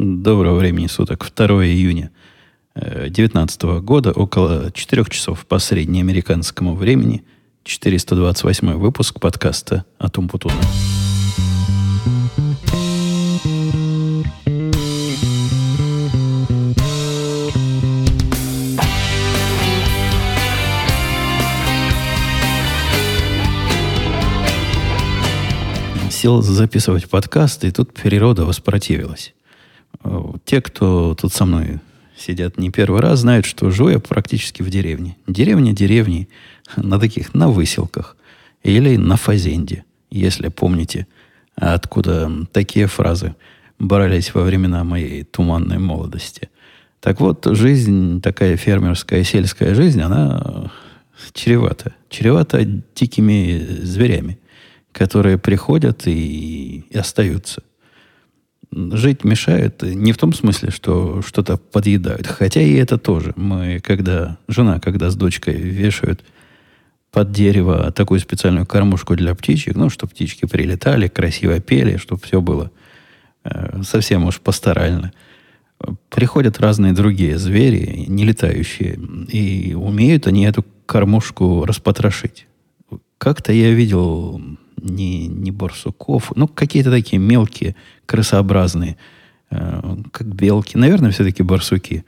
Доброго времени суток. 2 июня 2019 э, года, около 4 часов по среднеамериканскому времени, 428 выпуск подкаста о Тумпутуна. Сел записывать подкасты, и тут природа воспротивилась. Э, те, кто тут со мной сидят не первый раз, знают, что живу я практически в деревне. Деревня деревни на таких, на выселках. Или на фазенде, если помните, откуда такие фразы брались во времена моей туманной молодости. Так вот, жизнь, такая фермерская, сельская жизнь, она чревата. Чревата дикими зверями, которые приходят и, и остаются жить мешают не в том смысле, что что-то подъедают. Хотя и это тоже. Мы, когда жена, когда с дочкой вешают под дерево такую специальную кормушку для птичек, ну, чтобы птички прилетали, красиво пели, чтобы все было э, совсем уж пасторально. Приходят разные другие звери, не летающие, и умеют они эту кормушку распотрошить. Как-то я видел не, не барсуков, ну, какие-то такие мелкие, крысообразные, э, как белки. Наверное, все-таки барсуки.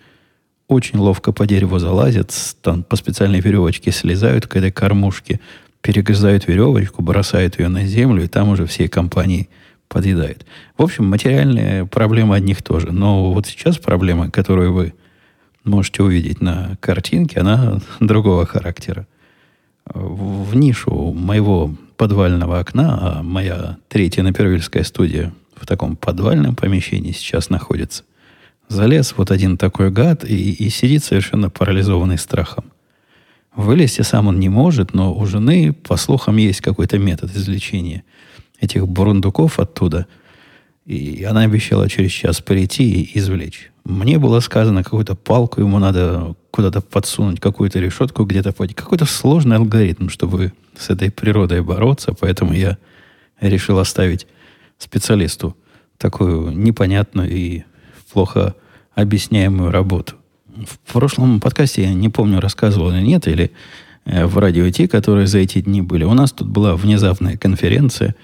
Очень ловко по дереву залазят, там по специальной веревочке слезают к этой кормушке, перегрызают веревочку, бросают ее на землю, и там уже всей компании подъедают. В общем, материальные проблемы одних тоже. Но вот сейчас проблема, которую вы можете увидеть на картинке, она другого характера. В нишу моего подвального окна, а моя третья напервильская студия в таком подвальном помещении сейчас находится. Залез вот один такой гад и, и сидит совершенно парализованный страхом. Вылезти сам он не может, но у жены, по слухам, есть какой-то метод извлечения этих бурундуков оттуда. И она обещала через час прийти и извлечь. Мне было сказано, какую-то палку ему надо куда-то подсунуть, какую-то решетку где-то поднять. Какой-то сложный алгоритм, чтобы с этой природой бороться. Поэтому я решил оставить специалисту такую непонятную и плохо объясняемую работу. В прошлом подкасте, я не помню, рассказывал или нет, или э, в радио Ти, которые за эти дни были. У нас тут была внезапная конференция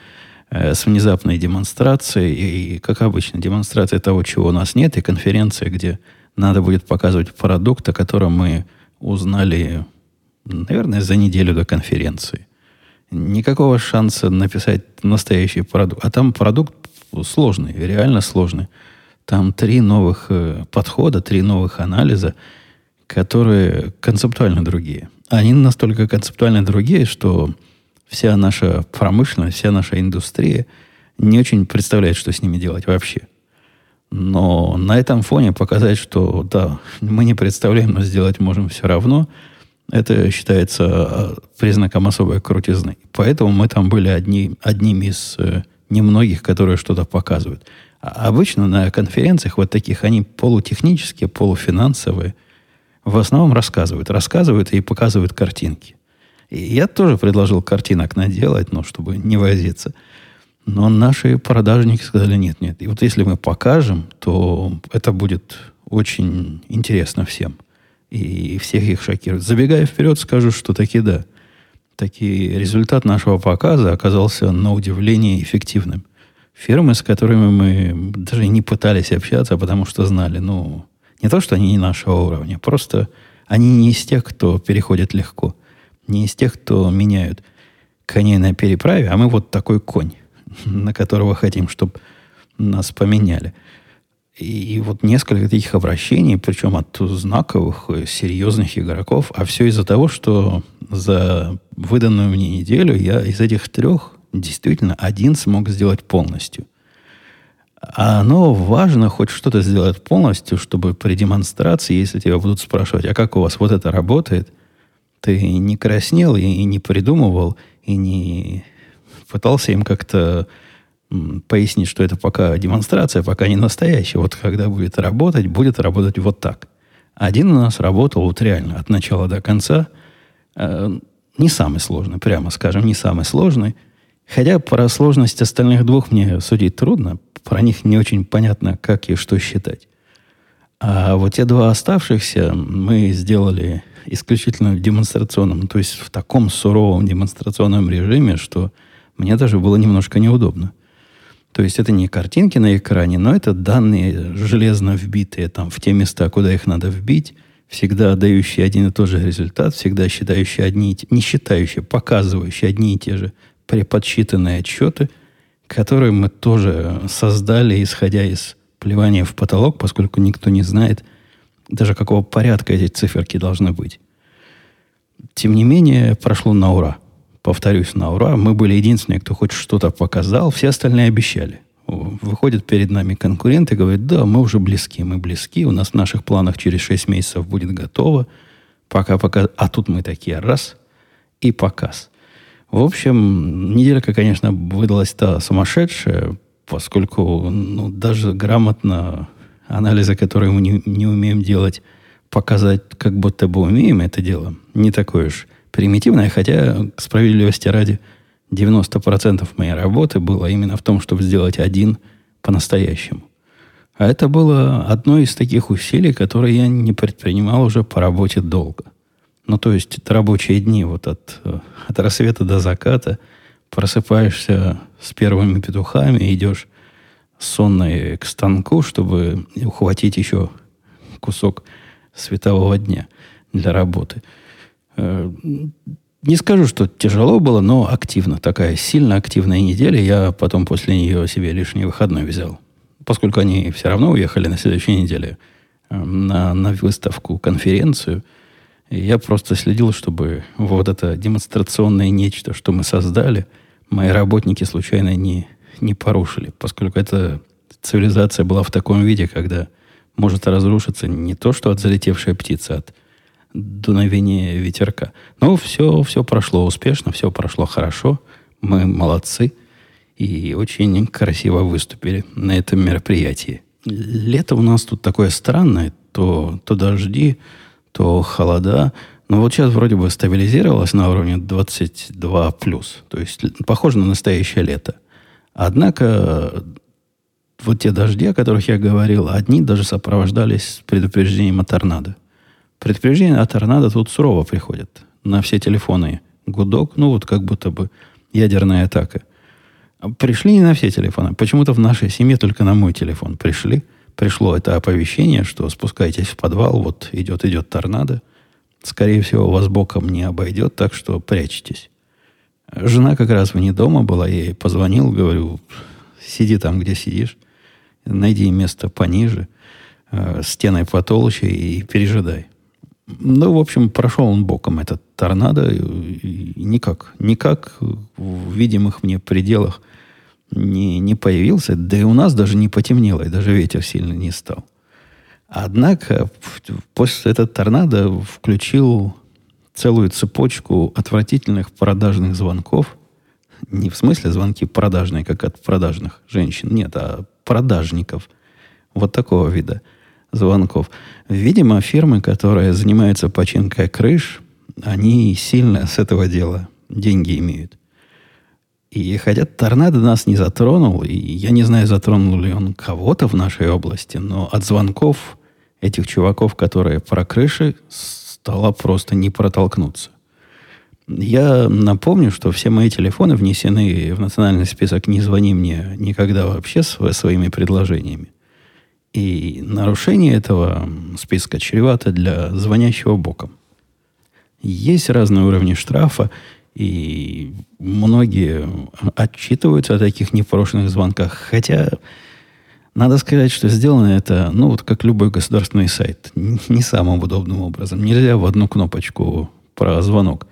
э, с внезапной демонстрацией. И, как обычно, демонстрация того, чего у нас нет, и конференция, где надо будет показывать продукт, о котором мы узнали, наверное, за неделю до конференции никакого шанса написать настоящий продукт. А там продукт сложный, реально сложный. Там три новых э, подхода, три новых анализа, которые концептуально другие. Они настолько концептуально другие, что вся наша промышленность, вся наша индустрия не очень представляет, что с ними делать вообще. Но на этом фоне показать, что да, мы не представляем, но сделать можем все равно – это считается э, признаком особой крутизны. Поэтому мы там были одни, одними из э, немногих, которые что-то показывают. А обычно на конференциях вот таких, они полутехнические, полуфинансовые, в основном рассказывают. Рассказывают и показывают картинки. И я тоже предложил картинок наделать, но чтобы не возиться. Но наши продажники сказали, нет, нет. И вот если мы покажем, то это будет очень интересно всем и всех их шокирует. Забегая вперед, скажу, что таки да. Таки результат нашего показа оказался на удивление эффективным. Фирмы, с которыми мы даже не пытались общаться, потому что знали, ну, не то, что они не нашего уровня, просто они не из тех, кто переходит легко, не из тех, кто меняют коней на переправе, а мы вот такой конь, на которого хотим, чтобы нас поменяли – и вот несколько таких обращений, причем от знаковых, э, серьезных игроков, а все из-за того, что за выданную мне неделю я из этих трех действительно один смог сделать полностью. А оно важно хоть что-то сделать полностью, чтобы при демонстрации, если тебя будут спрашивать, а как у вас вот это работает, ты не краснел и не придумывал, и не пытался им как-то пояснить, что это пока демонстрация, пока не настоящая. Вот когда будет работать, будет работать вот так. Один у нас работал вот реально от начала до конца. Э, не самый сложный, прямо скажем, не самый сложный. Хотя про сложность остальных двух мне судить трудно, про них не очень понятно, как и что считать. А вот те два оставшихся мы сделали исключительно в демонстрационном, то есть в таком суровом демонстрационном режиме, что мне даже было немножко неудобно. То есть это не картинки на экране, но это данные железно вбитые там в те места, куда их надо вбить, всегда дающие один и тот же результат, всегда считающие одни, не считающие, показывающие одни и те же преподсчитанные отчеты, которые мы тоже создали, исходя из плевания в потолок, поскольку никто не знает даже какого порядка эти циферки должны быть. Тем не менее, прошло на ура. Повторюсь, на ура. Мы были единственные, кто хоть что-то показал, все остальные обещали. Выходят перед нами конкуренты и говорят, да, мы уже близки, мы близки, у нас в наших планах через 6 месяцев будет готово. Пока-пока. А тут мы такие, раз, и показ. В общем, неделька, конечно, выдалась-то сумасшедшая, поскольку ну, даже грамотно анализы, которые мы не, не умеем делать, показать, как будто бы умеем это дело, не такое уж примитивное, хотя, справедливости ради, 90% моей работы было именно в том, чтобы сделать один по-настоящему. А это было одно из таких усилий, которые я не предпринимал уже по работе долго. Ну, то есть, это рабочие дни, вот от, от рассвета до заката, просыпаешься с первыми петухами, идешь сонной к станку, чтобы ухватить еще кусок светового дня для работы. Э, не скажу, что тяжело было, но активно. Такая сильно активная неделя. Я потом после нее себе лишний выходной взял. Поскольку они все равно уехали на следующей неделе э, на, на выставку, конференцию. Я просто следил, чтобы вот это демонстрационное нечто, что мы создали, мои работники случайно не, не порушили, поскольку эта цивилизация была в таком виде, когда может разрушиться не то, что от залетевшей птицы, а от дуновения ветерка. Но все, все прошло успешно, все прошло хорошо. Мы молодцы и очень красиво выступили на этом мероприятии. Лето у нас тут такое странное. То, то дожди, то холода. Но вот сейчас вроде бы стабилизировалось на уровне 22+. плюс. То есть похоже на настоящее лето. Однако вот те дожди, о которых я говорил, одни даже сопровождались предупреждением о торнадо. Предупреждения о торнадо тут сурово приходят. На все телефоны гудок, ну вот как будто бы ядерная атака. Пришли не на все телефоны. Почему-то в нашей семье только на мой телефон пришли. Пришло это оповещение, что спускайтесь в подвал, вот идет, идет торнадо. Скорее всего, вас боком не обойдет, так что прячьтесь. Жена как раз вне дома была, я ей позвонил, говорю, сиди там, где сидишь, найди место пониже, э, стеной потолще и пережидай. Ну, в общем, прошел он боком, этот торнадо, и никак, никак в видимых мне пределах не, не появился, да и у нас даже не потемнело, и даже ветер сильно не стал. Однако после этого торнадо включил целую цепочку отвратительных продажных звонков. Не в смысле звонки продажные, как от продажных женщин, нет, а продажников. Вот такого вида звонков. Видимо, фирмы, которые занимаются починкой крыш, они сильно с этого дела деньги имеют. И хотя торнадо нас не затронул, и я не знаю, затронул ли он кого-то в нашей области, но от звонков этих чуваков, которые про крыши, стало просто не протолкнуться. Я напомню, что все мои телефоны внесены в национальный список «Не звони мне никогда вообще» своими предложениями. И нарушение этого списка чревато для звонящего боком. Есть разные уровни штрафа, и многие отчитываются о таких непрошенных звонках. Хотя надо сказать, что сделано это, ну, вот как любой государственный сайт, не самым удобным образом. Нельзя в одну кнопочку про звонок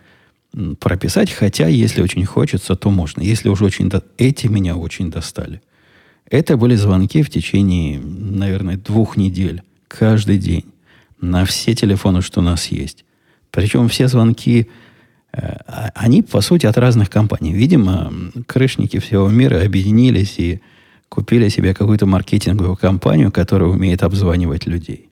прописать, хотя, если очень хочется, то можно. Если уж очень... До... Эти меня очень достали. Это были звонки в течение, наверное, двух недель. Каждый день. На все телефоны, что у нас есть. Причем все звонки, э, а, они, по сути, от разных компаний. Видимо, крышники всего мира объединились и купили себе какую-то маркетинговую компанию, которая умеет обзванивать людей.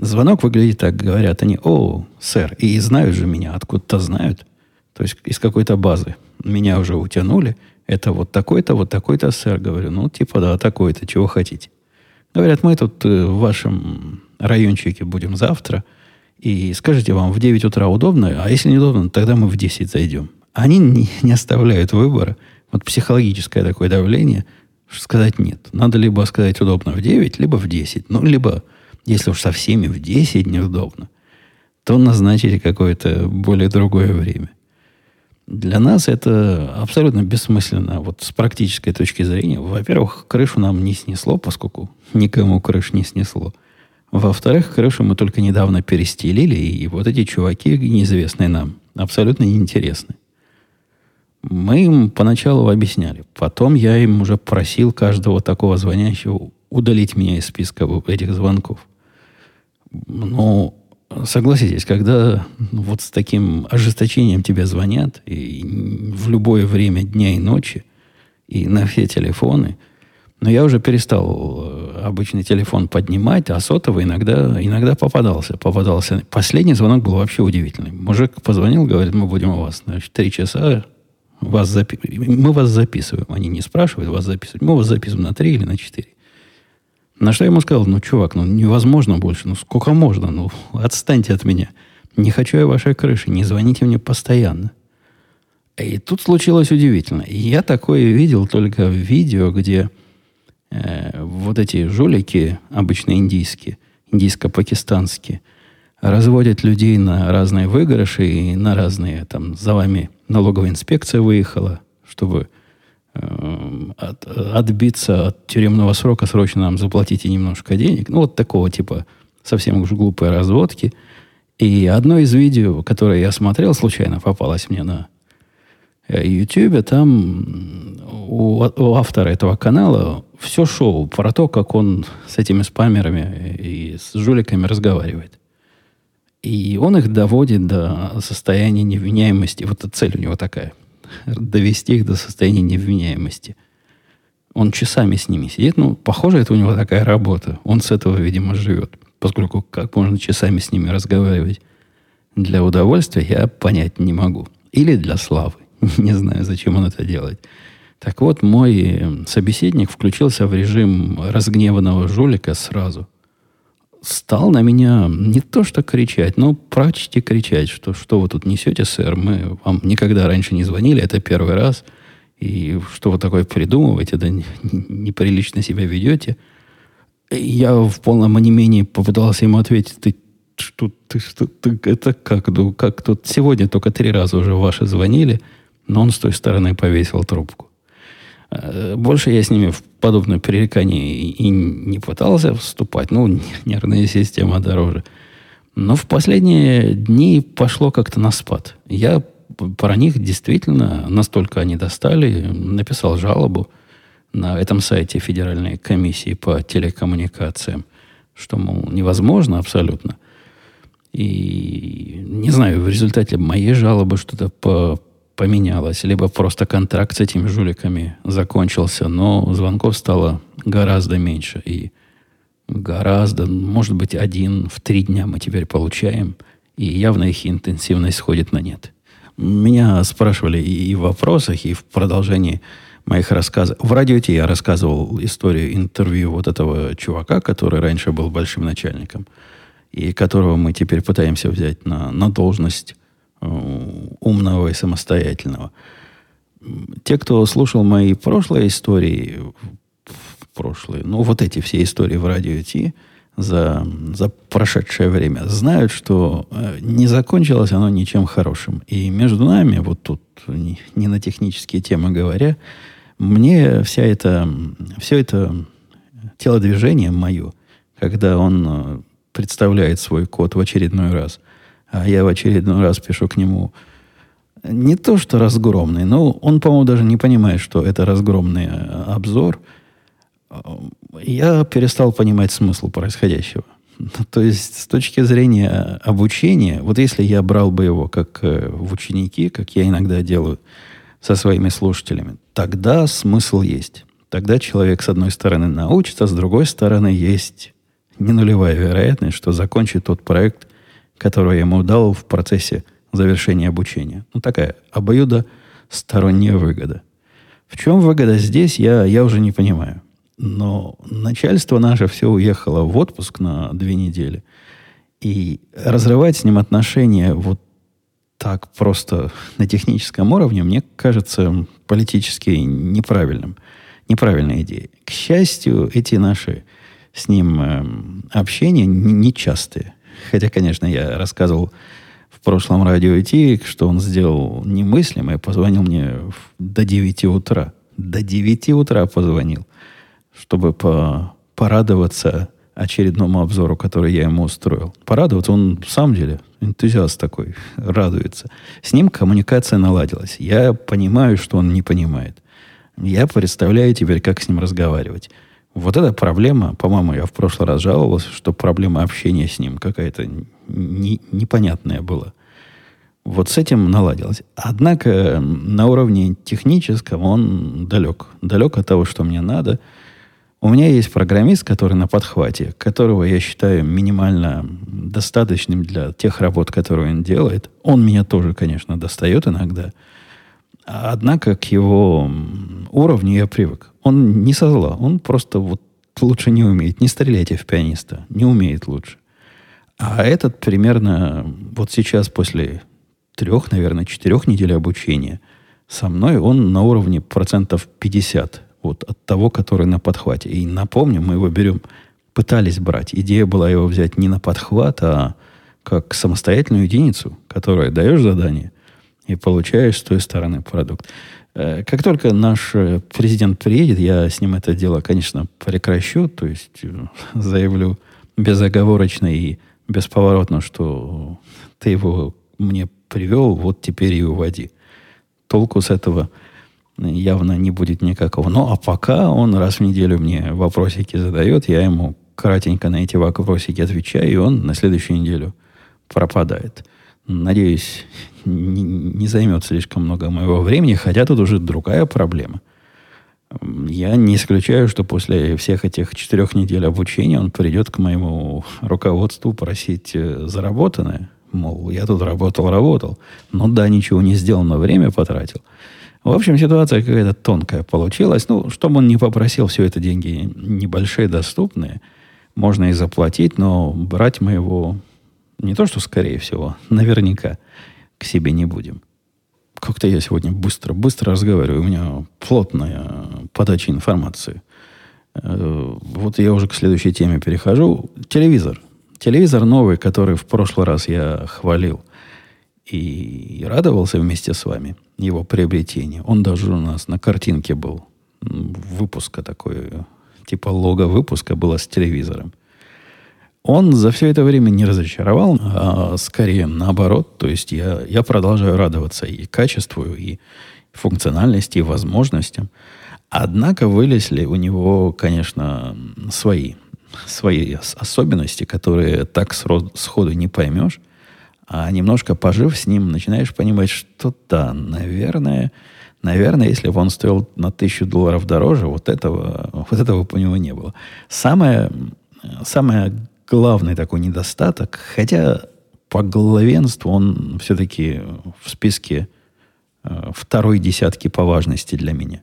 Звонок выглядит так, говорят они, о, сэр, и знают же меня, откуда-то знают. То есть из какой-то базы. Меня уже утянули, Это вот такой-то, вот такой-то, сэр. Говорю, ну, типа, да, такой-то, чего хотите. Говорят, мы тут э, в вашем райончике будем завтра. И скажите, вам в 9 утра удобно? А если не удобно, тогда мы в 10 зайдем. Они не, не оставляют выбора. Вот психологическое такое давление, сказать нет. Надо либо сказать удобно в 9, либо в 10. Ну, либо, если уж со всеми в 10 неудобно, то назначили какое-то более другое время. Для нас это абсолютно бессмысленно вот с практической точки зрения. Во-первых, крышу нам не снесло, поскольку никому крыш не снесло. Во-вторых, крышу мы только недавно перестелили, и вот эти чуваки, неизвестные нам, абсолютно неинтересны. Мы им поначалу объясняли. Потом я им уже просил каждого такого звонящего удалить меня из списка этих звонков. Но согласитесь, когда вот с таким ожесточением тебе звонят и в любое время дня и ночи, и на все телефоны, но я уже перестал э, обычный телефон поднимать, а сотовый иногда, иногда попадался. попадался. Последний звонок был вообще удивительный. Мужик позвонил, говорит, мы будем у вас, значит, три часа, вас запи... мы вас записываем. Они не спрашивают, вас записывают. Мы вас записываем на три или на четыре. На что я ему сказал, ну, чувак, ну, невозможно больше, ну, сколько можно, ну, отстаньте от меня. Не хочу я вашей крыши, не звоните мне постоянно. И тут случилось удивительно. Я такое видел только в видео, где э, вот эти жулики, обычно индийские, индийско-пакистанские, разводят людей на разные выигрыши и на разные, там, за вами налоговая инспекция выехала, чтобы э, от, отбиться от тюремного срока, срочно нам заплатите немножко денег. Ну, вот такого типа совсем уж глупой разводки. И одно из видео, которое я смотрел, случайно попалось мне на YouTube, э, там у, у автора этого канала все шоу про то, как он с этими спамерами и с жуликами разговаривает. И он их доводит до состояния невменяемости. Вот цель у него такая. Довести их до состояния невменяемости. Он часами с ними сидит. Ну, похоже, это у него такая работа. Он с этого, видимо, живет. Поскольку как можно часами с ними разговаривать для удовольствия, я понять не могу. Или для славы. Не знаю, зачем он это делает. Так вот, мой собеседник включился в режим разгневанного жулика сразу стал на меня не то что кричать, но почти кричать, что что вы тут несете, сэр, мы вам никогда раньше не звонили, это первый раз, и что вы такое придумываете, да неприлично себя ведете. Я в полном онемении попытался ему ответить, ты что, ты, что, ты, это как, ну, как тут? Сегодня только три раза уже ваши звонили, но он с той стороны повесил трубку. Э, больше я с ними в подобное пререкание и не пытался вступать. Ну, нервная система дороже. Но в последние дни пошло как-то на спад. Я про них действительно, настолько они достали, написал жалобу на этом сайте Федеральной комиссии по телекоммуникациям, что, мол, невозможно абсолютно. И не знаю, в результате моей жалобы что-то по поменялось, либо просто контракт с этими жуликами закончился, но звонков стало гораздо меньше. И гораздо, может быть, один в три дня мы теперь получаем, и явно их интенсивность сходит на нет. Меня спрашивали и в вопросах, и в продолжении моих рассказов. В радио Ти я рассказывал историю интервью вот этого чувака, который раньше был большим начальником, и которого мы теперь пытаемся взять на, на должность умного и самостоятельного. Те, кто слушал мои прошлые истории, прошлые, ну, вот эти все истории в радио Ти за, за прошедшее время, знают, что э, не закончилось оно ничем хорошим. И между нами, вот тут, не, не на технические темы говоря, мне вся эта, все это телодвижение мое, когда он э, представляет свой код в очередной раз – а я в очередной раз пишу к нему не то, что разгромный, но он, по-моему, даже не понимает, что это разгромный э, обзор. Я перестал понимать смысл происходящего. То есть, с точки зрения обучения, вот если я брал бы его как э, в ученики, как я иногда делаю со своими слушателями, тогда смысл есть. Тогда человек, с одной стороны, научится, с другой стороны, есть не нулевая вероятность, что закончит тот проект, которую я ему дал в процессе завершения обучения. Ну, такая обоюдосторонняя выгода. В чем выгода здесь, я, я уже не понимаю. Но начальство наше все уехало в отпуск на две недели. И разрывать с ним отношения вот так просто на техническом уровне, мне кажется политически неправильным. Неправильная идея. К счастью, эти наши с ним э, общения нечастые. Хотя, конечно, я рассказывал в прошлом радио идти, что он сделал немыслимое, позвонил мне до 9 утра. До 9 утра позвонил, чтобы по, порадоваться очередному обзору, который я ему устроил. Порадоваться он в самом деле энтузиаст такой, радуется. С ним коммуникация наладилась. Я понимаю, что он не понимает. Я представляю теперь, как с ним разговаривать. Вот эта проблема, по-моему, я в прошлый раз жаловался, что проблема общения с ним какая-то не, непонятная была. Вот с этим наладилось. Однако на уровне техническом он далек. Далек от того, что мне надо – у меня есть программист, который на подхвате, которого я считаю минимально достаточным для тех работ, которые он делает. Он меня тоже, конечно, достает иногда. Однако к его уровню я привык. Он не со зла, он просто вот лучше не умеет. Не стреляйте в пианиста, не умеет лучше. А этот примерно вот сейчас после трех, наверное, четырех недель обучения со мной он на уровне процентов 50 вот от того, который на подхвате. И напомню, мы его берем, пытались брать. Идея была его взять не на подхват, а как самостоятельную единицу, которая даешь задание и получаешь с той стороны продукт. Э, как только наш э, президент приедет, я с ним это дело, конечно, прекращу, то есть э, заявлю безоговорочно и бесповоротно, что ты его мне привел, вот теперь и уводи. Толку с этого – явно не будет никакого. Ну, а пока он раз в неделю мне вопросики задает, я ему кратенько на эти вопросики отвечаю, и он на следующую неделю пропадает. Надеюсь, не, не займет слишком много моего времени, хотя тут уже другая проблема. Я не исключаю, что после всех этих четырех недель обучения он придет к моему руководству просить э, заработанное. Мол, я тут работал, работал. Но да, ничего не сделал, но время потратил. В общем, ситуация какая-то тонкая получилась. Ну, чтобы он не попросил, все это деньги небольшие, доступные. Можно и заплатить, но брать мы его не то, что скорее всего, наверняка к себе не будем. Как-то я сегодня быстро, быстро разговариваю. У меня плотная подача информации. Э, вот я уже к следующей теме перехожу. Телевизор. Телевизор новый, который в прошлый раз я хвалил – и радовался вместе с вами его приобретению. Он даже у нас на картинке был. Выпуска такой, типа лого выпуска было с телевизором. Он за все это время не разочаровал, а скорее наоборот. То есть я, я продолжаю радоваться и качеству, и функциональности, и возможностям. Однако вылезли у него, конечно, свои, свои особенности, которые так сходу не поймешь. А немножко пожив с ним, начинаешь понимать, что да, наверное, наверное, если бы он стоил на тысячу долларов дороже, вот этого, вот этого бы у него не было. Самое, самое главный такой недостаток, хотя по главенству он все-таки в списке э, второй десятки по важности для меня.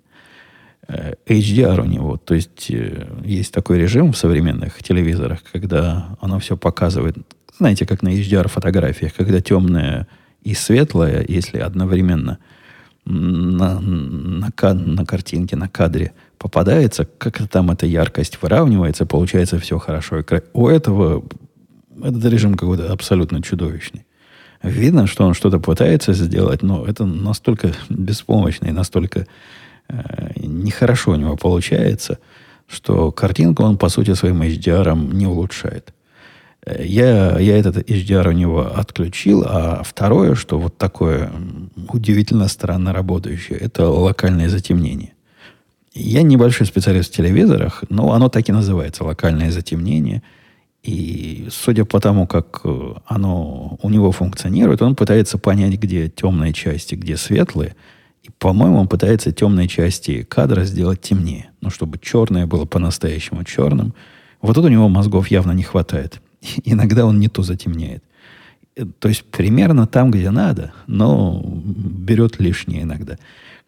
Э, HDR у него, то есть э, есть такой режим в современных телевизорах, когда оно все показывает знаете, как на HDR-фотографиях, когда темное и светлое, если одновременно на, на, на картинке, на кадре попадается, как там эта яркость выравнивается, получается все хорошо. У этого этот режим какой-то абсолютно чудовищный. Видно, что он что-то пытается сделать, но это настолько беспомощно и настолько э, нехорошо у него получается, что картинку он, по сути, своим HDR не улучшает. Я, я этот HDR у него отключил, а второе, что вот такое удивительно странно работающее, это локальное затемнение. Я небольшой специалист в телевизорах, но оно так и называется, локальное затемнение. И судя по тому, как оно у него функционирует, он пытается понять, где темные части, где светлые. И, по-моему, он пытается темные части кадра сделать темнее. Ну, чтобы черное было по-настоящему черным. Вот тут у него мозгов явно не хватает. иногда он не то затемняет. То есть примерно там, где надо, но берет лишнее иногда.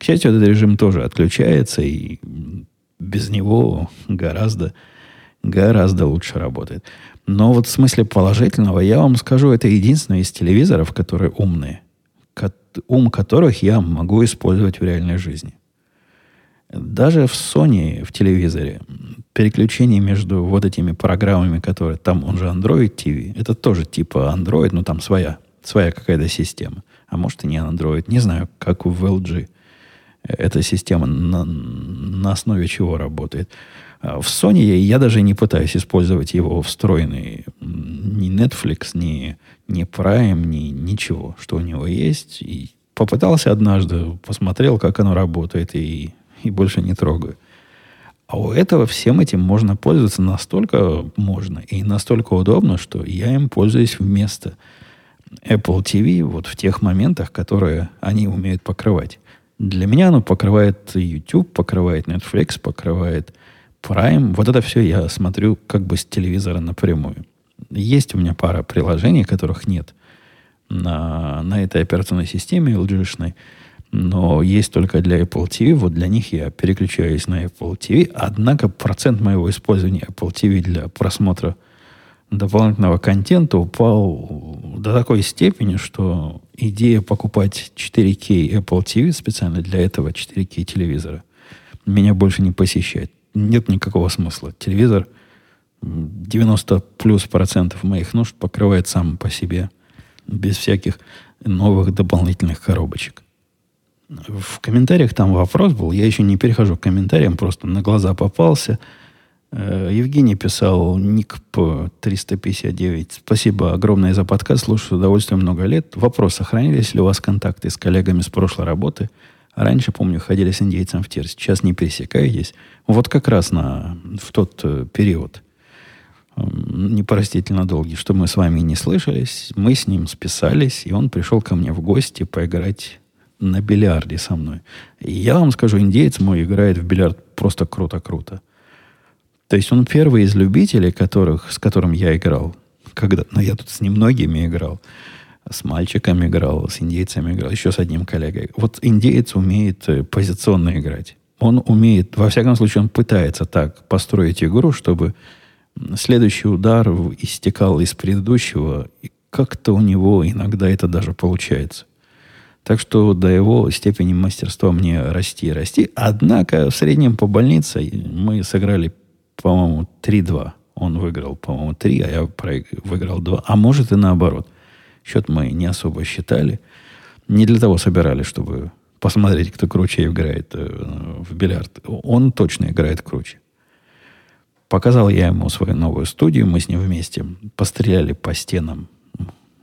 К счастью, этот режим тоже отключается, и без него гораздо, гораздо лучше работает. Но вот в смысле положительного, я вам скажу, это единственный из телевизоров, которые умные, ум которых я могу использовать в реальной жизни. Даже в Sony, в телевизоре, переключение между вот этими программами, которые там, он же Android TV, это тоже типа Android, но там своя, своя какая-то система. А может и не Android, не знаю, как в LG эта система на, на основе чего работает. А в Sony я, я даже не пытаюсь использовать его встроенный ни Netflix, ни, ни Prime, ни ничего, что у него есть. И попытался однажды, посмотрел, как оно работает, и и больше не трогаю. А у этого всем этим можно пользоваться настолько можно и настолько удобно, что я им пользуюсь вместо Apple TV вот в тех моментах, которые они умеют покрывать. Для меня оно покрывает YouTube, покрывает Netflix, покрывает Prime. Вот это все я смотрю как бы с телевизора напрямую. Есть у меня пара приложений, которых нет на, на этой операционной системе LG-шной но есть только для Apple TV. Вот для них я переключаюсь на Apple TV. Однако процент моего использования Apple TV для просмотра дополнительного контента упал до такой степени, что идея покупать 4K Apple TV специально для этого 4K телевизора меня больше не посещает. Нет никакого смысла. Телевизор 90 плюс процентов моих нужд покрывает сам по себе без всяких новых дополнительных коробочек. В комментариях там вопрос был. Я еще не перехожу к комментариям, просто на глаза попался. Э, Евгений писал ник по 359. Спасибо огромное за подкаст. Слушаю с удовольствием много лет. Вопрос, сохранились ли у вас контакты с коллегами с прошлой работы? Раньше, помню, ходили с индейцем в тир. Сейчас не пересекаетесь. Вот как раз на, в тот э, период непростительно долгий, что мы с вами не слышались. Мы с ним списались, и он пришел ко мне в гости поиграть на бильярде со мной. И я вам скажу, индеец мой играет в бильярд просто круто-круто. То есть он первый из любителей, которых, с которым я играл. Когда, но я тут с немногими играл. С мальчиками играл, с индейцами играл, еще с одним коллегой. Вот индеец умеет э, позиционно играть. Он умеет, во всяком случае, он пытается так построить игру, чтобы следующий удар истекал из предыдущего, и как-то у него иногда это даже получается. Так что до его степени мастерства мне расти и расти. Однако в среднем по больнице мы сыграли, по-моему, 3-2. Он выиграл, по-моему, 3, а я выиграл 2. А может и наоборот. Счет мы не особо считали. Не для того собирали, чтобы посмотреть, кто круче играет э, в бильярд. Он точно играет круче. Показал я ему свою новую студию. Мы с ним вместе постреляли по стенам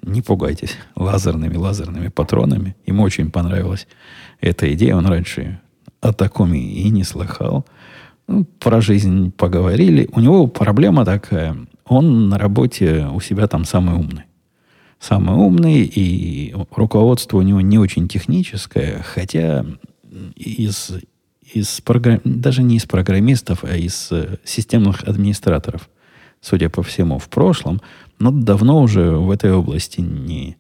не пугайтесь, лазерными, лазерными патронами. Ему очень понравилась эта идея. Он раньше о таком и не слыхал. Про жизнь поговорили. У него проблема такая. Он на работе у себя там самый умный. Самый умный, и руководство у него не очень техническое, хотя из, из программ... даже не из программистов, а из э, системных администраторов, судя по всему, в прошлом но давно уже в этой области не,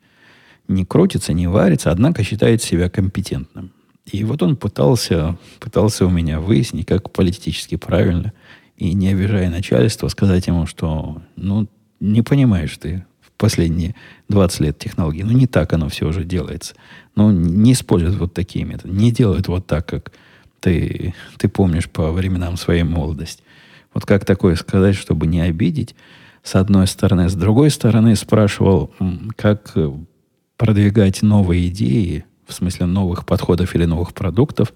не крутится, не варится, однако считает себя компетентным. И вот он пытался, пытался у меня выяснить, как политически правильно, и не обижая начальство, сказать ему, что ну, не понимаешь ты в последние 20 лет технологии. Ну, не так оно все уже делается. Ну, не используют вот такие методы. Не делают вот так, как ты, ты помнишь по временам своей молодости. Вот как такое сказать, чтобы не обидеть – с одной стороны. С другой стороны, спрашивал, как э, продвигать новые идеи, в смысле новых подходов или новых продуктов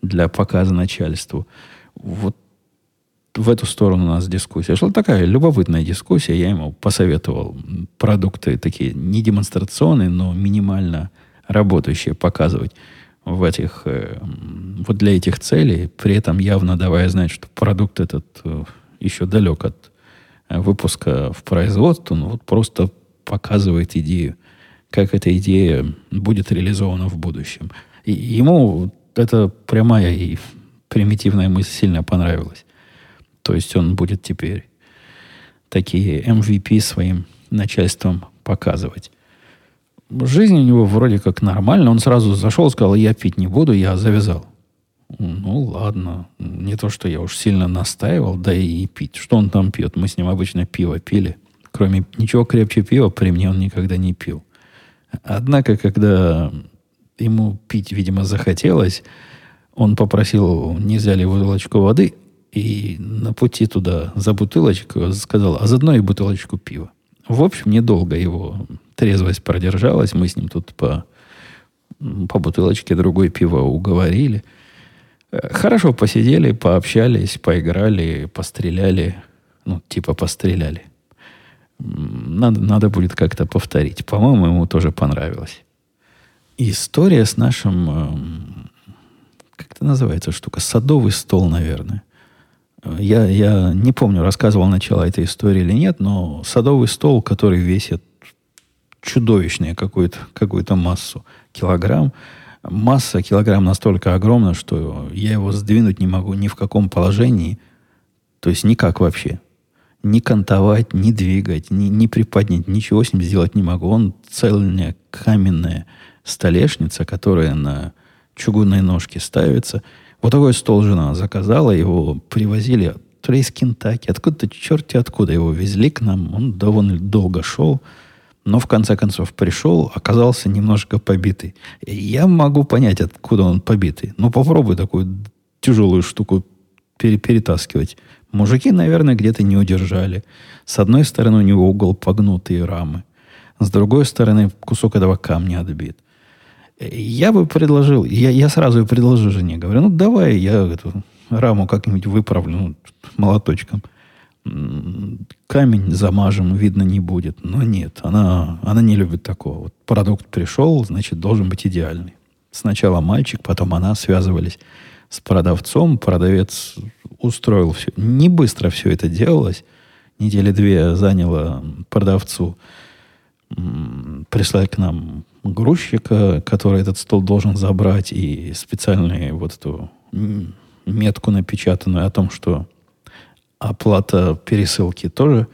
для показа начальству. Вот в эту сторону у нас дискуссия. Шла такая любопытная дискуссия. Я ему посоветовал продукты такие не демонстрационные, но минимально работающие показывать в этих, э, вот для этих целей, при этом явно давая знать, что продукт этот э, еще далек от выпуска в производство, ну, вот просто показывает идею, как эта идея будет реализована в будущем. И ему эта прямая и примитивная мысль сильно понравилась. То есть он будет теперь такие MVP своим начальством показывать. жизнь у него вроде как нормальная. Он сразу зашел, сказал, я пить не буду, я завязал. Ну, ладно. Не то, что я уж сильно настаивал, да и пить. Что он там пьет? Мы с ним обычно пиво пили. Кроме ничего крепче пива при мне он никогда не пил. Однако, когда ему пить, видимо, захотелось, он попросил, нельзя ли бутылочку воды, и на пути туда за бутылочку сказал, а заодно и бутылочку пива. В общем, недолго его трезвость продержалась. Мы с ним тут по, по бутылочке другой пива уговорили. Хорошо посидели, пообщались, поиграли, постреляли. Ну, типа постреляли. Надо, надо будет как-то повторить. По-моему, ему тоже понравилось. История с нашим... Эм, как это называется штука? Садовый стол, наверное. Я, я не помню, рассказывал начало этой истории или нет, но садовый стол, который весит чудовищную какую-то какую массу, килограмм, масса килограмм настолько огромна, что я его сдвинуть не могу ни в каком положении, то есть никак вообще. Ни кантовать, ни двигать, ни, ни приподнять, ничего с ним сделать не могу. Он цельная каменная столешница, которая на чугунной ножке ставится – вот такой стол жена заказала, его привозили то ли из Кентаки, откуда-то черти откуда его везли к нам. Он довольно долго шел, но в конце концов пришел, оказался немножко побитый. Я могу понять, откуда он побитый. Но попробуй такую тяжелую штуку пере перетаскивать. Мужики, наверное, где-то не удержали. С одной стороны у него угол погнутые рамы. С другой стороны кусок этого камня отбит. Я бы предложил, я, я сразу предложу жене, говорю, ну давай я эту раму как-нибудь выправлю ну, молоточком. Камень замажем, видно не будет. Но нет, она, она не любит такого. Вот продукт пришел, значит, должен быть идеальный. Сначала мальчик, потом она связывались с продавцом. Продавец устроил все. Не быстро все это делалось. Недели две заняло продавцу прислать к нам грузчика, который этот стол должен забрать, и специальную вот эту метку напечатанную о том, что оплата пересылки тоже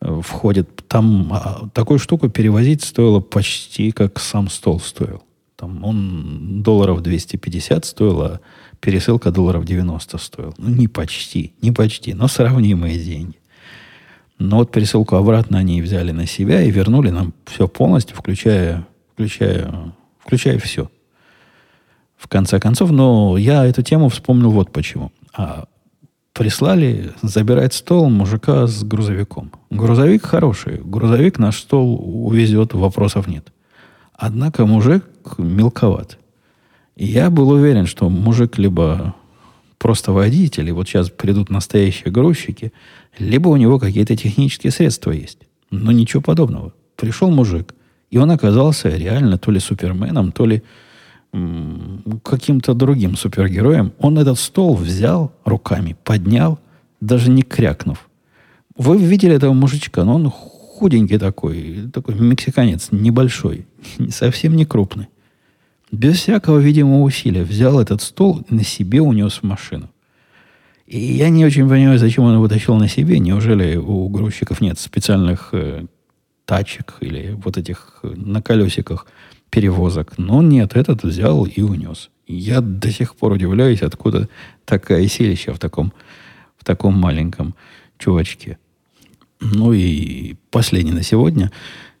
э, входит. Там а, такую штуку перевозить стоило почти как сам стол стоил. Там он долларов 250 стоил, а пересылка долларов 90 стоил. Ну, не почти, не почти, но сравнимые деньги. Но вот пересылку обратно они взяли на себя и вернули нам все полностью, включая включая, включая все. В конце концов, но я эту тему вспомнил вот почему. А прислали забирать стол мужика с грузовиком. Грузовик хороший. Грузовик наш стол увезет, вопросов нет. Однако мужик мелковат. Я был уверен, что мужик либо просто водитель, и вот сейчас придут настоящие грузчики, либо у него какие-то технические средства есть. Но ничего подобного. Пришел мужик, и он оказался реально то ли суперменом, то ли каким-то другим супергероем. Он этот стол взял руками, поднял, даже не крякнув. Вы видели этого мужичка, но он худенький такой, такой мексиканец, небольшой, совсем не крупный. Без всякого видимого усилия взял этот стол на себе унес в машину. И я не очень понимаю, зачем он его тащил на себе. Неужели у грузчиков нет специальных э, тачек или вот этих э, на колесиках перевозок. Но нет, этот взял и унес. Я до сих пор удивляюсь, откуда такая силища в таком, в таком маленьком чувачке. Ну и последний на сегодня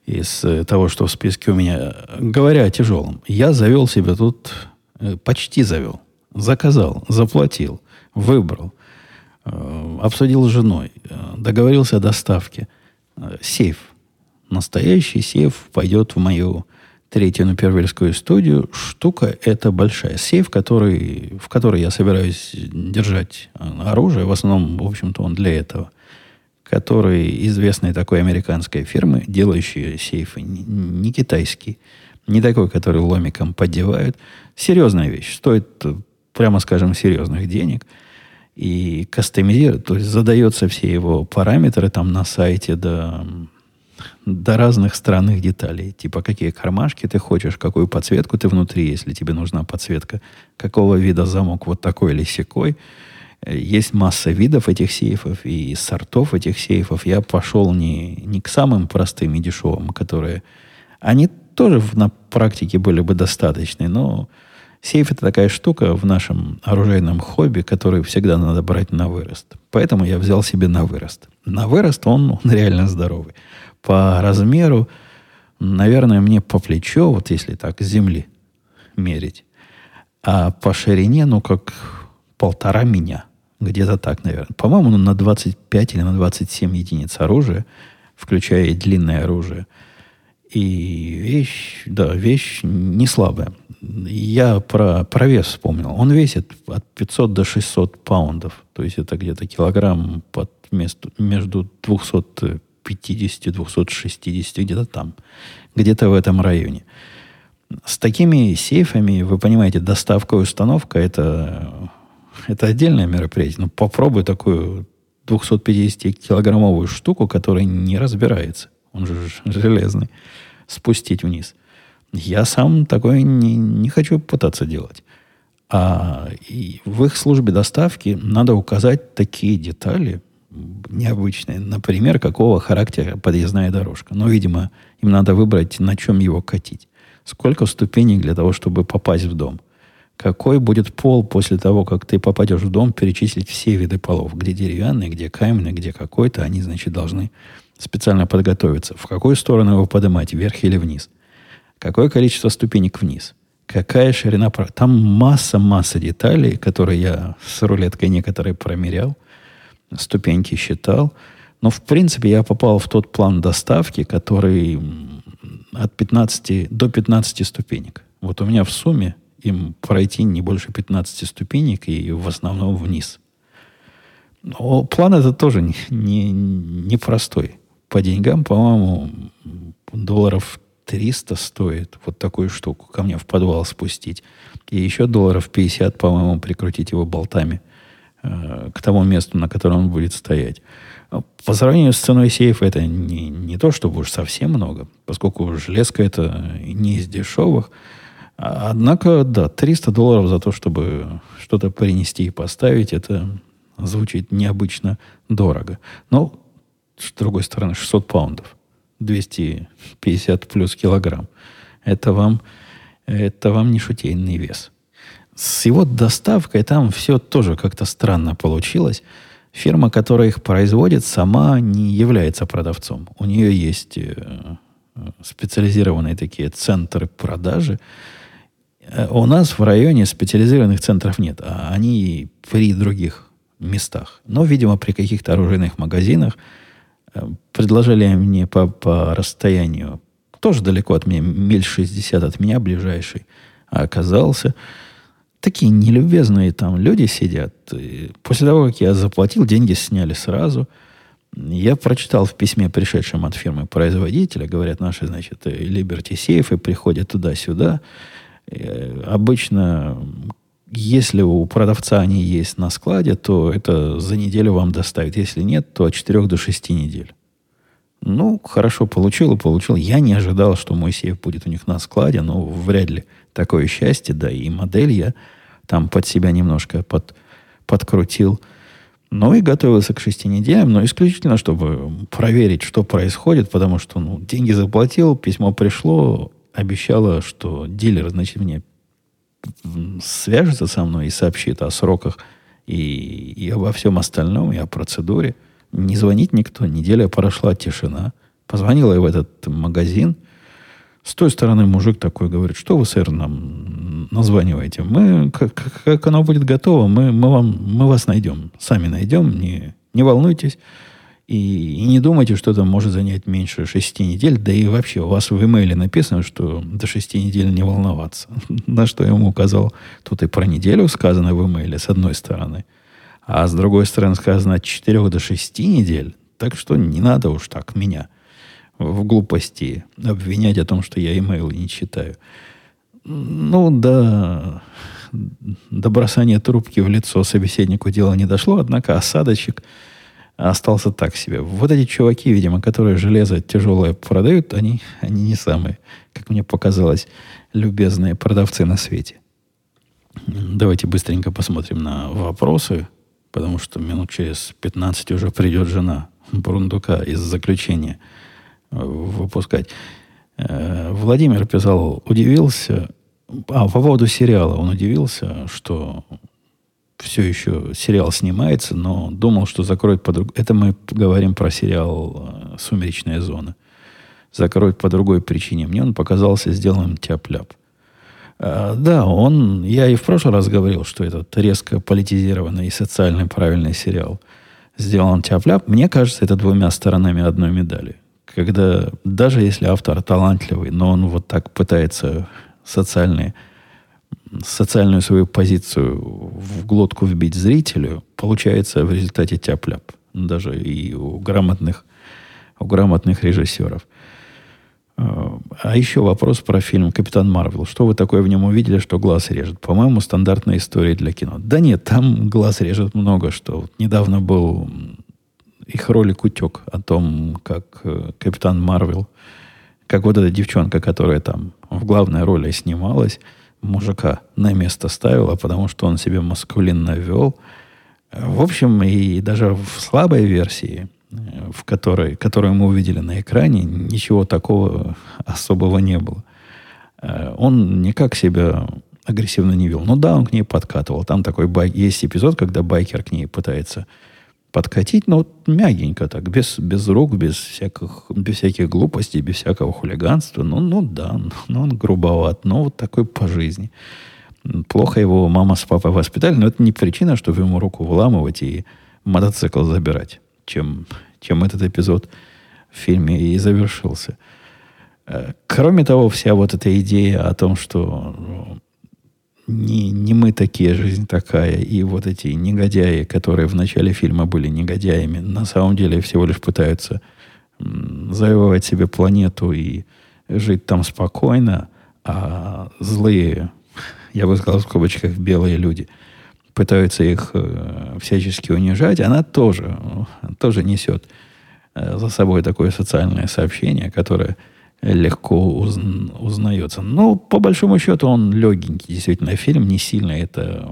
из э, того, что в списке у меня. Говоря о тяжелом, я завел себе тут, э, почти завел, заказал, заплатил, выбрал, обсудил с женой, договорился о доставке. Сейф – настоящий сейф пойдет в мою третью Напервельскую студию. Штука эта большая. Сейф, который, в которой я собираюсь держать оружие. В основном, в общем-то, он для этого. Который известной такой американской фирмы, делающей сейфы, не, китайский. Не такой, который ломиком поддевают. Серьезная вещь. Стоит, прямо скажем, серьезных денег. И кастомизирует, то есть задается все его параметры там на сайте, да, до разных странных деталей. Типа, какие кармашки ты хочешь, какую подсветку ты внутри, если тебе нужна подсветка, какого вида замок, вот такой или секой. Есть масса видов этих сейфов и сортов этих сейфов. Я пошел не, не к самым простым и дешевым, которые... Они тоже на практике были бы достаточны, но сейф это такая штука в нашем оружейном хобби, который всегда надо брать на вырост. Поэтому я взял себе на вырост. На вырост он, он реально здоровый. По размеру, наверное, мне по плечо, вот если так, с земли мерить. А по ширине, ну, как полтора меня. Где-то так, наверное. По-моему, ну, на 25 или на 27 единиц оружия, включая и длинное оружие. И вещь, да, вещь не слабая. Я про, про вес вспомнил. Он весит от 500 до 600 паундов. То есть это где-то килограмм под между, между 250 260, где-то там. Где-то в этом районе. С такими сейфами, вы понимаете, доставка и установка это, это отдельное мероприятие. Ну, попробуй такую 250-килограммовую штуку, которая не разбирается. Он же железный. Спустить вниз. Я сам такое не, не хочу пытаться делать. А и в их службе доставки надо указать такие детали необычные. Например, какого характера подъездная дорожка. Но, видимо, им надо выбрать, на чем его катить. Сколько ступеней для того, чтобы попасть в дом? Какой будет пол после того, как ты попадешь в дом, перечислить все виды полов, где деревянный, где каменный, где какой-то, они, значит, должны специально подготовиться. В какую сторону его поднимать, вверх или вниз? Какое количество ступенек вниз? Какая ширина? Там масса-масса деталей, которые я с рулеткой некоторые промерял, ступеньки считал. Но, в принципе, я попал в тот план доставки, который от 15 до 15 ступенек. Вот у меня в сумме им пройти не больше 15 ступенек и в основном вниз. Но план этот тоже не, не, не простой. По деньгам, по-моему, долларов 300 стоит вот такую штуку ко мне в подвал спустить. И еще долларов 50, по-моему, прикрутить его болтами э, к тому месту, на котором он будет стоять. По сравнению с ценой сейфа это не, не то, чтобы уж совсем много, поскольку железка это не из дешевых. Однако, да, 300 долларов за то, чтобы что-то принести и поставить, это звучит необычно дорого. Но, с другой стороны, 600 паундов, 250 плюс килограмм. Это вам, это вам не шутейный вес. С его доставкой там все тоже как-то странно получилось. Фирма, которая их производит, сама не является продавцом. У нее есть э, специализированные такие центры продажи. Э, у нас в районе специализированных центров нет, а они при других местах. Но, видимо, при каких-то оружейных магазинах э, предложили мне по, по расстоянию, тоже далеко от меня, миль 60 от меня ближайший, а оказался – такие нелюбезные там люди сидят. И после того, как я заплатил, деньги сняли сразу. Я прочитал в письме, пришедшем от фирмы-производителя, говорят, наши, значит, Liberty сейфы приходят туда-сюда. И обычно, если у продавца они есть на складе, то это за неделю вам доставят. Если нет, то от 4 до 6 недель. Ну, хорошо, получил и получил. Я не ожидал, что мой сейф будет у них на складе, но вряд ли такое счастье, да и модель я там под себя немножко под, подкрутил. Ну и готовился к шести неделям, но исключительно, чтобы проверить, что происходит, потому что ну, деньги заплатил, письмо пришло, обещало, что дилер, значит, мне свяжется со мной и сообщит о сроках и, и обо всем остальном, и о процедуре. Не звонит никто, неделя прошла, тишина. Позвонила я в этот магазин. С той стороны мужик такой говорит, что вы, сэр, нам названивайте. Мы, как, как оно будет готово, мы, мы, вам, мы вас найдем. Сами найдем, не, не волнуйтесь. И, и не думайте, что это может занять меньше шести недель. Да и вообще, у вас в имейле написано, что до шести недель не волноваться. На что я ему указал. Тут и про неделю сказано в имейле, с одной стороны. А с другой стороны сказано от четырех до шести недель. Так что не надо уж так меня в глупости обвинять о том, что я имейл не читаю. Ну, до, до бросания трубки в лицо собеседнику дело не дошло, однако осадочек остался так себе. Вот эти чуваки, видимо, которые железо тяжелое продают, они, они не самые, как мне показалось, любезные продавцы на свете. Давайте быстренько посмотрим на вопросы, потому что минут через 15 уже придет жена Брундука из заключения выпускать. Э, Владимир писал, удивился, а по поводу сериала он удивился, что все еще сериал снимается, но думал, что закроют по другой... Это мы говорим про сериал э, «Сумеречная зона». Закроют по другой причине. Мне он показался сделанным тяп-ляп. А, да, он... Я и в прошлый раз говорил, что этот резко политизированный и социально правильный сериал сделан тяп-ляп. Мне кажется, это двумя сторонами одной медали. Когда даже если автор талантливый, но он вот так пытается социальные социальную свою позицию в глотку вбить зрителю, получается в результате тяп-ляп. Даже и у грамотных, у грамотных режиссеров. А, еще вопрос про фильм «Капитан Марвел». Что вы такое в нем увидели, что глаз режет? По-моему, стандартная история для кино. Да нет, там глаз режет много что. Вот недавно был их ролик утек о том, как э, Капитан Марвел, как вот эта девчонка, которая там в главной роли снималась, мужика на место ставила, потому что он себе маскулинно вел. В общем, и даже в слабой версии, в которой, которую мы увидели на экране, ничего такого особого не было. Он никак себя агрессивно не вел. Ну да, он к ней подкатывал. Там такой байк... есть эпизод, когда байкер к ней пытается подкатить, но вот мягенько так, без, без рук, без всяких, без всяких глупостей, без всякого хулиганства. Ну, ну да, ну, он грубоват, но вот такой по жизни. Плохо его мама с папой воспитали, но это не причина, чтобы ему руку вламывать и мотоцикл забирать, чем, чем этот эпизод в фильме и завершился. Э, кроме того, вся вот эта идея о том, что не, не мы такие, жизнь такая. И вот эти негодяи, которые в начале фильма были негодяями, на самом деле всего лишь пытаются завоевать себе планету и жить там спокойно, а злые, я бы сказал в скобочках, белые люди пытаются их э, всячески унижать, она тоже, тоже несет э, за собой такое социальное сообщение, которое легко узн, узнается. Но, по большому счету, он легенький. Действительно, фильм не сильно это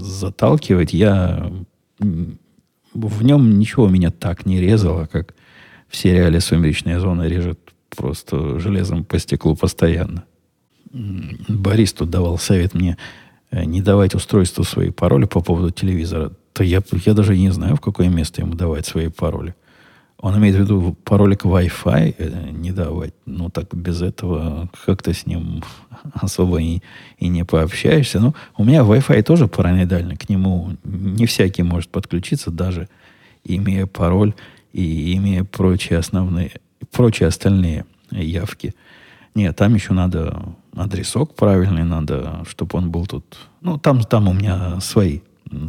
заталкивает. Я в нем ничего меня так не резало, как в сериале «Сумеречная зона» режет просто железом по стеклу постоянно. Борис тут давал совет мне э, не давать устройству свои пароли по поводу телевизора. То я, я даже не знаю, в какое место ему давать свои пароли. Он имеет в виду паролик Wi-Fi э, не давать. Ну, так без этого как-то с ним особо и, и не пообщаешься. Ну, у меня Wi-Fi тоже параноидальный. К нему не всякий может подключиться, даже имея пароль и имея прочие основные, прочие остальные явки. Нет, там еще надо адресок правильный, надо, чтобы он был тут. Ну, там, там у меня свои,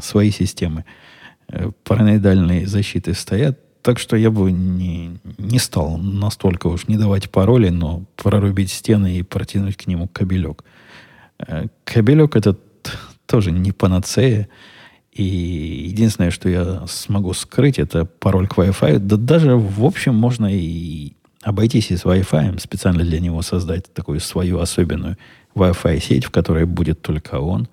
свои системы э, параноидальные защиты стоят так что я бы не, не стал настолько уж не давать пароли, но прорубить стены и протянуть к нему кабелек. Э, кабелек этот тоже не панацея. И единственное, что я смогу скрыть, это пароль к Wi-Fi. Да даже, в общем, можно и обойтись и с Wi-Fi, специально для него создать такую свою особенную Wi-Fi сеть, в которой будет только он.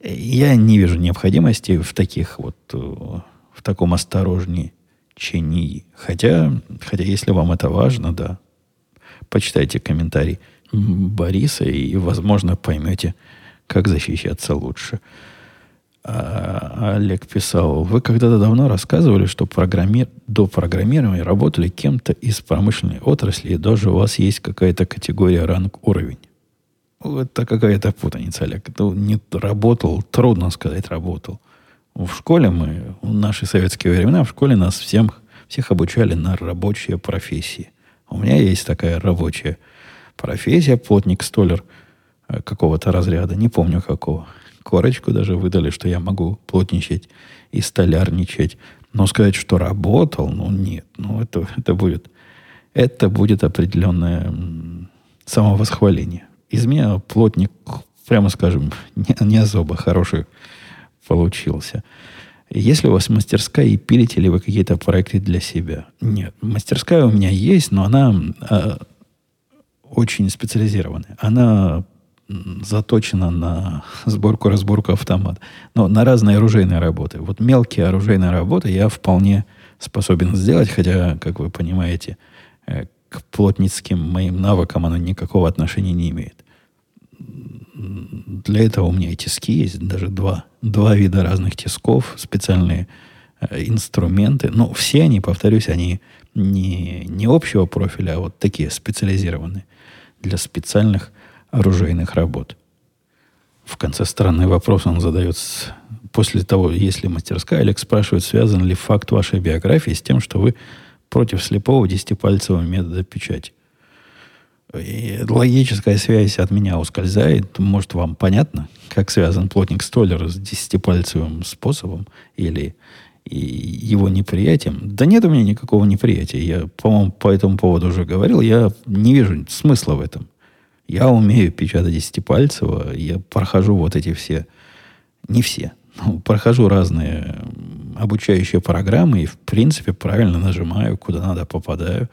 Я не вижу необходимости в таких вот, э, в таком осторожнее течение. Хотя, хотя, если вам это важно, да, почитайте комментарий Бориса и, возможно, поймете, как защищаться лучше. А, Олег писал, вы когда-то давно рассказывали, что программи... до программирования работали кем-то из промышленной отрасли, и даже у вас есть какая-то категория ранг уровень. Это какая-то путаница, Олег. Это не работал, трудно сказать, работал. В школе мы, в наши советские времена, в школе нас всем, всех обучали на рабочие профессии. У меня есть такая рабочая профессия, плотник-столер э, какого-то разряда, не помню какого. Корочку даже выдали, что я могу плотничать и столярничать. Но сказать, что работал, ну нет, ну это, это будет, это будет определенное самовосхваление. Из меня плотник, прямо скажем, не, не особо хороший получился. Если у вас мастерская и пилите ли вы какие-то проекты для себя? Нет. Мастерская у меня есть, но она э, очень специализированная. Она заточена на сборку-разборку автомат. Но на разные оружейные работы. Вот мелкие оружейные работы я вполне способен сделать, хотя, как вы понимаете, э, к плотницким моим навыкам оно никакого отношения не имеет. Для этого у меня и тиски есть, даже два, два вида разных тисков, специальные э, инструменты. Но все они, повторюсь, они не, не общего профиля, а вот такие специализированные для специальных оружейных работ. В конце странный вопрос он задает после того, если мастерская, Алекс спрашивает, связан ли факт вашей биографии с тем, что вы против слепого десятипальцевого метода печати. Логическая связь от меня ускользает. Может, вам понятно, как связан плотник Столлер с десятипальцевым способом или и его неприятием? Да нет у меня никакого неприятия. Я, по-моему, по этому поводу уже говорил. Я не вижу смысла в этом. Я умею печатать десятипальцево. Я прохожу вот эти все... Не все. Ну, прохожу разные обучающие программы и, в принципе, правильно нажимаю, куда надо попадаю.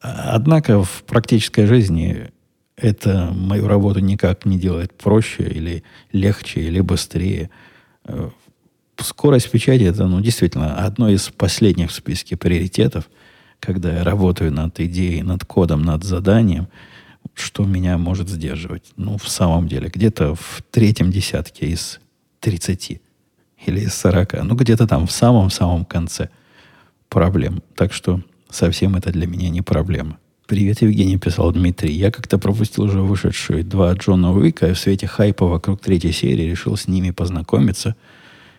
Однако в практической жизни это мою работу никак не делает проще или легче, или быстрее. Э, скорость печати это, ну, действительно, одно из последних в списке приоритетов, когда я работаю над идеей, над кодом, над заданием, что меня может сдерживать. Ну, в самом деле, где-то в третьем десятке из 30 или из 40. Ну, где-то там в самом-самом конце проблем. Так что совсем это для меня не проблема. Привет, Евгений, писал Дмитрий. Я как-то пропустил уже вышедшие два Джона Уика, и в свете хайпа вокруг третьей серии решил с ними познакомиться.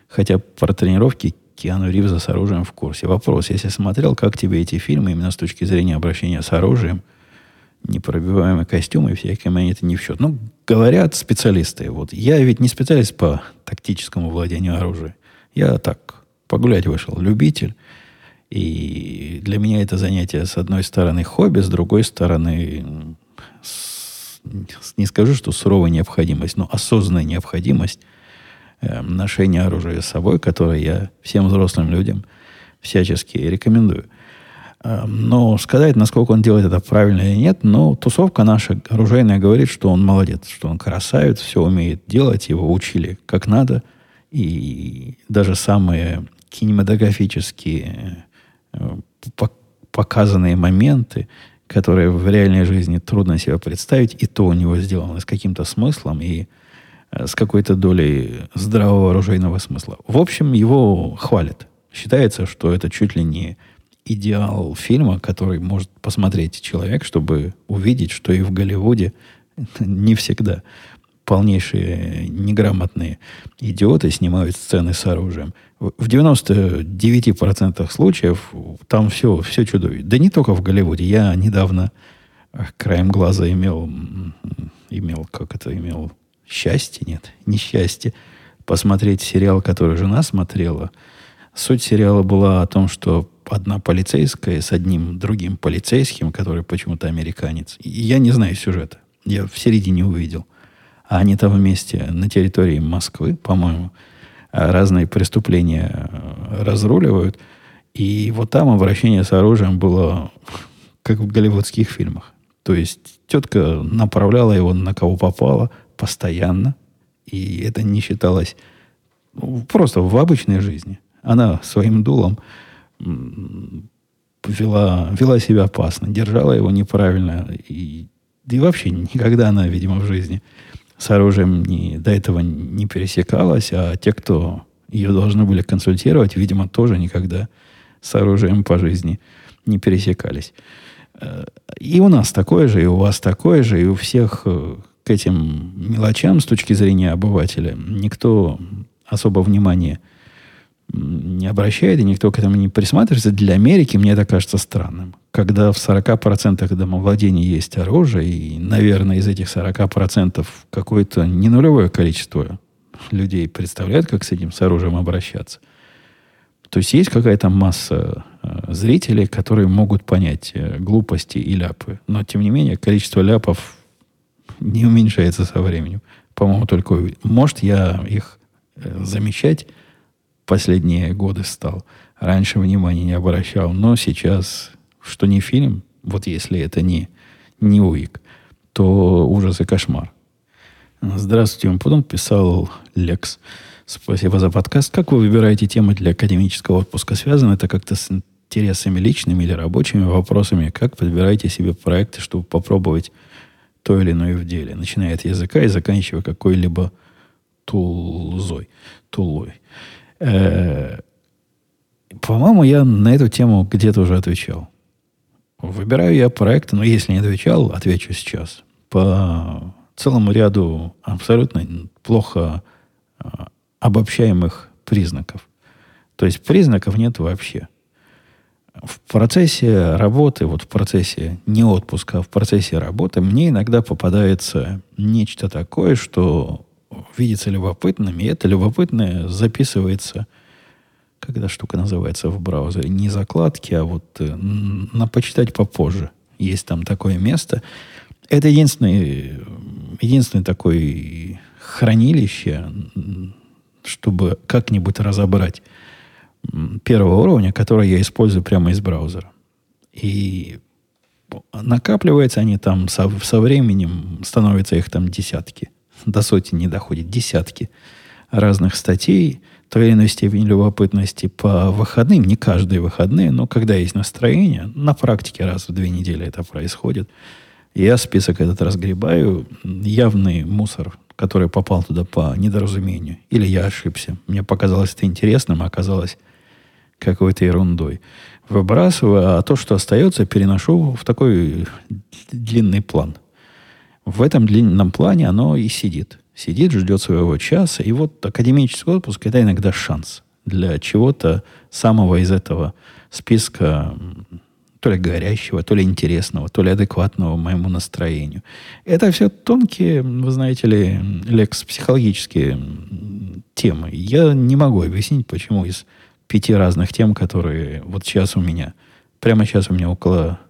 Хотя про тренировки Киану Ривза с оружием в курсе. Вопрос, если смотрел, как тебе эти фильмы именно с точки зрения обращения с оружием, непробиваемые костюмы и всякие монеты не в счет. Ну, говорят специалисты. Вот я ведь не специалист по тактическому владению оружием. Я так погулять вышел, любитель. И для меня это занятие, с одной стороны, хобби, с другой стороны, с, не скажу, что суровая необходимость, но осознанная необходимость э, ношения оружия с собой, которое я всем взрослым людям всячески рекомендую. Э, но сказать, насколько он делает это правильно или нет, но тусовка наша оружейная говорит, что он молодец, что он красавец, все умеет делать, его учили как надо. И даже самые кинематографические показанные моменты, которые в реальной жизни трудно себе представить, и то у него сделано с каким-то смыслом и э, с какой-то долей здравого оружейного смысла. В общем, его хвалят. Считается, что это чуть ли не идеал фильма, который может посмотреть человек, чтобы увидеть, что и в Голливуде не всегда полнейшие неграмотные идиоты снимают сцены с оружием. В 99% случаев там все, все чудовищно. Да не только в Голливуде. Я недавно краем глаза имел, имел, как это имел, счастье, нет, несчастье, посмотреть сериал, который жена смотрела. Суть сериала была о том, что одна полицейская с одним другим полицейским, который почему-то американец. я не знаю сюжета. Я в середине увидел. А они там вместе на территории Москвы, по-моему, разные преступления э, разруливают. И вот там обращение с оружием было как в голливудских фильмах. То есть тетка направляла его на кого попало постоянно. И это не считалось ну, просто в обычной жизни. Она своим дулом вела, вела себя опасно, держала его неправильно. И, и вообще никогда она, видимо, в жизни с оружием не, до этого не пересекалась, а те, кто ее должны были консультировать, видимо, тоже никогда с оружием по жизни не пересекались. Э, и у нас такое же, и у вас такое же, и у всех э, к этим мелочам с точки зрения обывателя никто особо внимания не обращает, и никто к этому не присматривается. Для Америки мне это кажется странным когда в 40% домовладений есть оружие, и, наверное, из этих 40% какое-то не нулевое количество людей представляют, как с этим с оружием обращаться. То есть есть какая-то масса э, зрителей, которые могут понять э, глупости и ляпы. Но, тем не менее, количество ляпов не уменьшается со временем. По-моему, только... Может, я их э, замечать последние годы стал. Раньше внимания не обращал, но сейчас что не фильм, вот если это не, не Уик, то ужас и кошмар. Здравствуйте, вам потом писал Лекс. Спасибо за подкаст. Как вы выбираете темы для академического отпуска? Связано это как-то с интересами личными или рабочими вопросами, как подбираете себе проекты, чтобы попробовать то или иное в деле, начиная от языка и заканчивая какой-либо тулзой, тулой. Э, по-моему, я на эту тему где-то уже отвечал. Выбираю я проекты, но если не отвечал, отвечу сейчас. По целому ряду абсолютно плохо а, обобщаемых признаков. То есть признаков нет вообще. В процессе работы, вот в процессе не отпуска, а в процессе работы мне иногда попадается нечто такое, что видится любопытным, и это любопытное записывается, эта штука называется в браузере, не закладки, а вот э, на почитать попозже. Есть там такое место. Это единственный, единственный такой хранилище, чтобы как-нибудь разобрать первого уровня, который я использую прямо из браузера. И накапливаются они там со, со временем, становятся их там десятки. До сотни не доходит, десятки разных статей, иной степени любопытности по выходным, не каждые выходные, но когда есть настроение, на практике раз в две недели это происходит, я список этот разгребаю, явный мусор, который попал туда по недоразумению, или я ошибся. Мне показалось это интересным, а оказалось какой-то ерундой. Выбрасываю, а то, что остается, переношу в такой длинный план. В этом длинном плане оно и сидит. Сидит, ждет своего часа. И вот академический отпуск – это иногда шанс для чего-то самого из этого списка то ли горящего, то ли интересного, то ли адекватного моему настроению. Это все тонкие, вы знаете ли, лекс психологические темы. Я не могу объяснить, почему из пяти разных тем, которые вот сейчас у меня, прямо сейчас у меня около,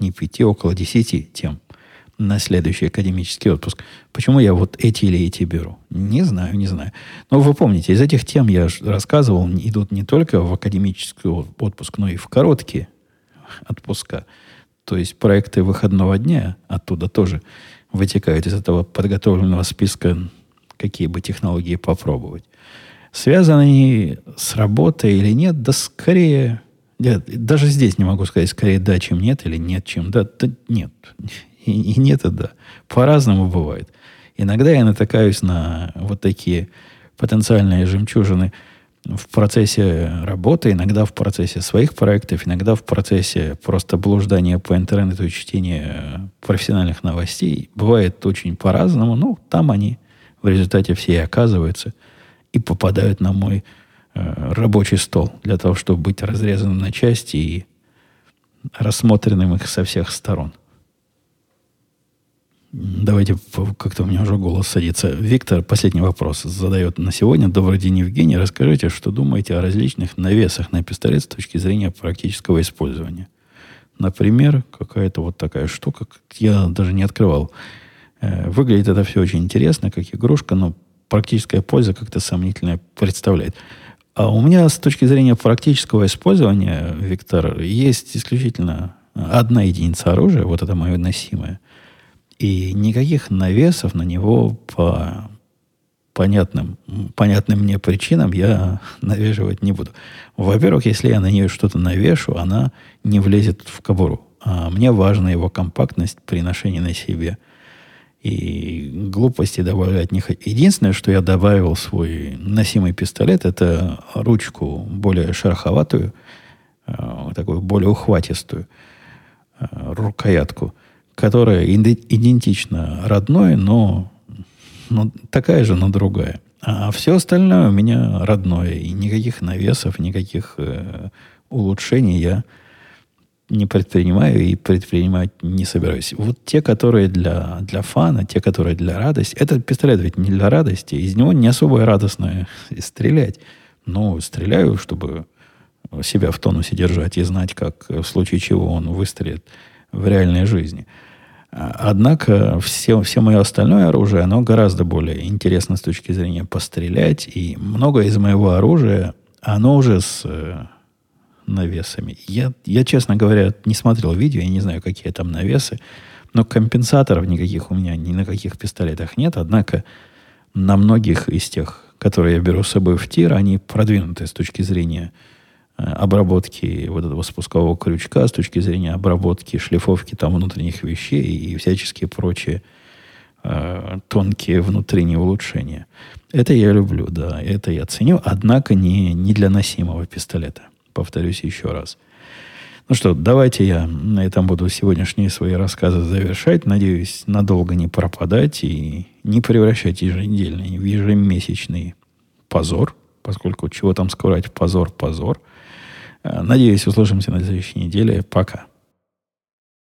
не пяти, около десяти тем на следующий академический отпуск. Почему я вот эти или эти беру? Не знаю, не знаю. Но вы помните, из этих тем я рассказывал, идут не только в академический отпуск, но и в короткие отпуска. То есть проекты выходного дня оттуда тоже вытекают из этого подготовленного списка, какие бы технологии попробовать. Связаны они с работой или нет? Да скорее... Нет, даже здесь не могу сказать, скорее да, чем нет, или нет, чем да. да нет. И, и нет, и да. По-разному бывает. Иногда я натыкаюсь на вот такие потенциальные жемчужины в процессе работы, иногда в процессе своих проектов, иногда в процессе просто блуждания по интернету и чтения профессиональных новостей. Бывает очень по-разному, но там они в результате все и оказываются – и попадают на мой э, рабочий стол для того, чтобы быть разрезанным на части и рассмотренным их со всех сторон. Давайте, как-то у меня уже голос садится. Виктор, последний вопрос задает на сегодня. Добрый день, Евгений. Расскажите, что думаете о различных навесах на пистолет с точки зрения практического использования? Например, какая-то вот такая штука, я даже не открывал. Э, выглядит это все очень интересно, как игрушка, но практическая польза как-то сомнительная представляет. А у меня с точки зрения практического использования, Виктор, есть исключительно одна единица оружия, вот это мое носимое. И никаких навесов на него по понятным, понятным мне причинам я навешивать не буду. Во-первых, если я на нее что-то навешу, она не влезет в кобуру. А мне важна его компактность при ношении на себе – и глупости добавлять не хочу. Единственное, что я добавил свой носимый пистолет, это ручку более шероховатую, э, такую более ухватистую э, рукоятку, которая идентична родной, но, но такая же, но другая. А все остальное у меня родное. И никаких навесов, никаких э, улучшений я не предпринимаю и предпринимать не собираюсь. Вот те, которые для, для фана, те, которые для радости. Этот пистолет ведь не для радости. Из него не особо радостно стрелять. Но стреляю, чтобы себя в тонусе держать и знать, как в случае чего он выстрелит в реальной жизни. Однако все, все мое остальное оружие, оно гораздо более интересно с точки зрения пострелять. И много из моего оружия, оно уже с навесами. Я, я, честно говоря, не смотрел видео, я не знаю, какие там навесы, но компенсаторов никаких у меня ни на каких пистолетах нет. Однако на многих из тех, которые я беру с собой в тир, они продвинуты с точки зрения обработки вот этого спускового крючка с точки зрения обработки, шлифовки там внутренних вещей и всяческие прочие э, тонкие внутренние улучшения. Это я люблю, да, это я ценю, однако не, не для носимого пистолета. Повторюсь еще раз. Ну что, давайте я на этом буду сегодняшние свои рассказы завершать. Надеюсь, надолго не пропадать и не превращать еженедельный в ежемесячный позор, поскольку чего там скрывать, позор, позор. Э, надеюсь, услышимся на следующей неделе. Пока.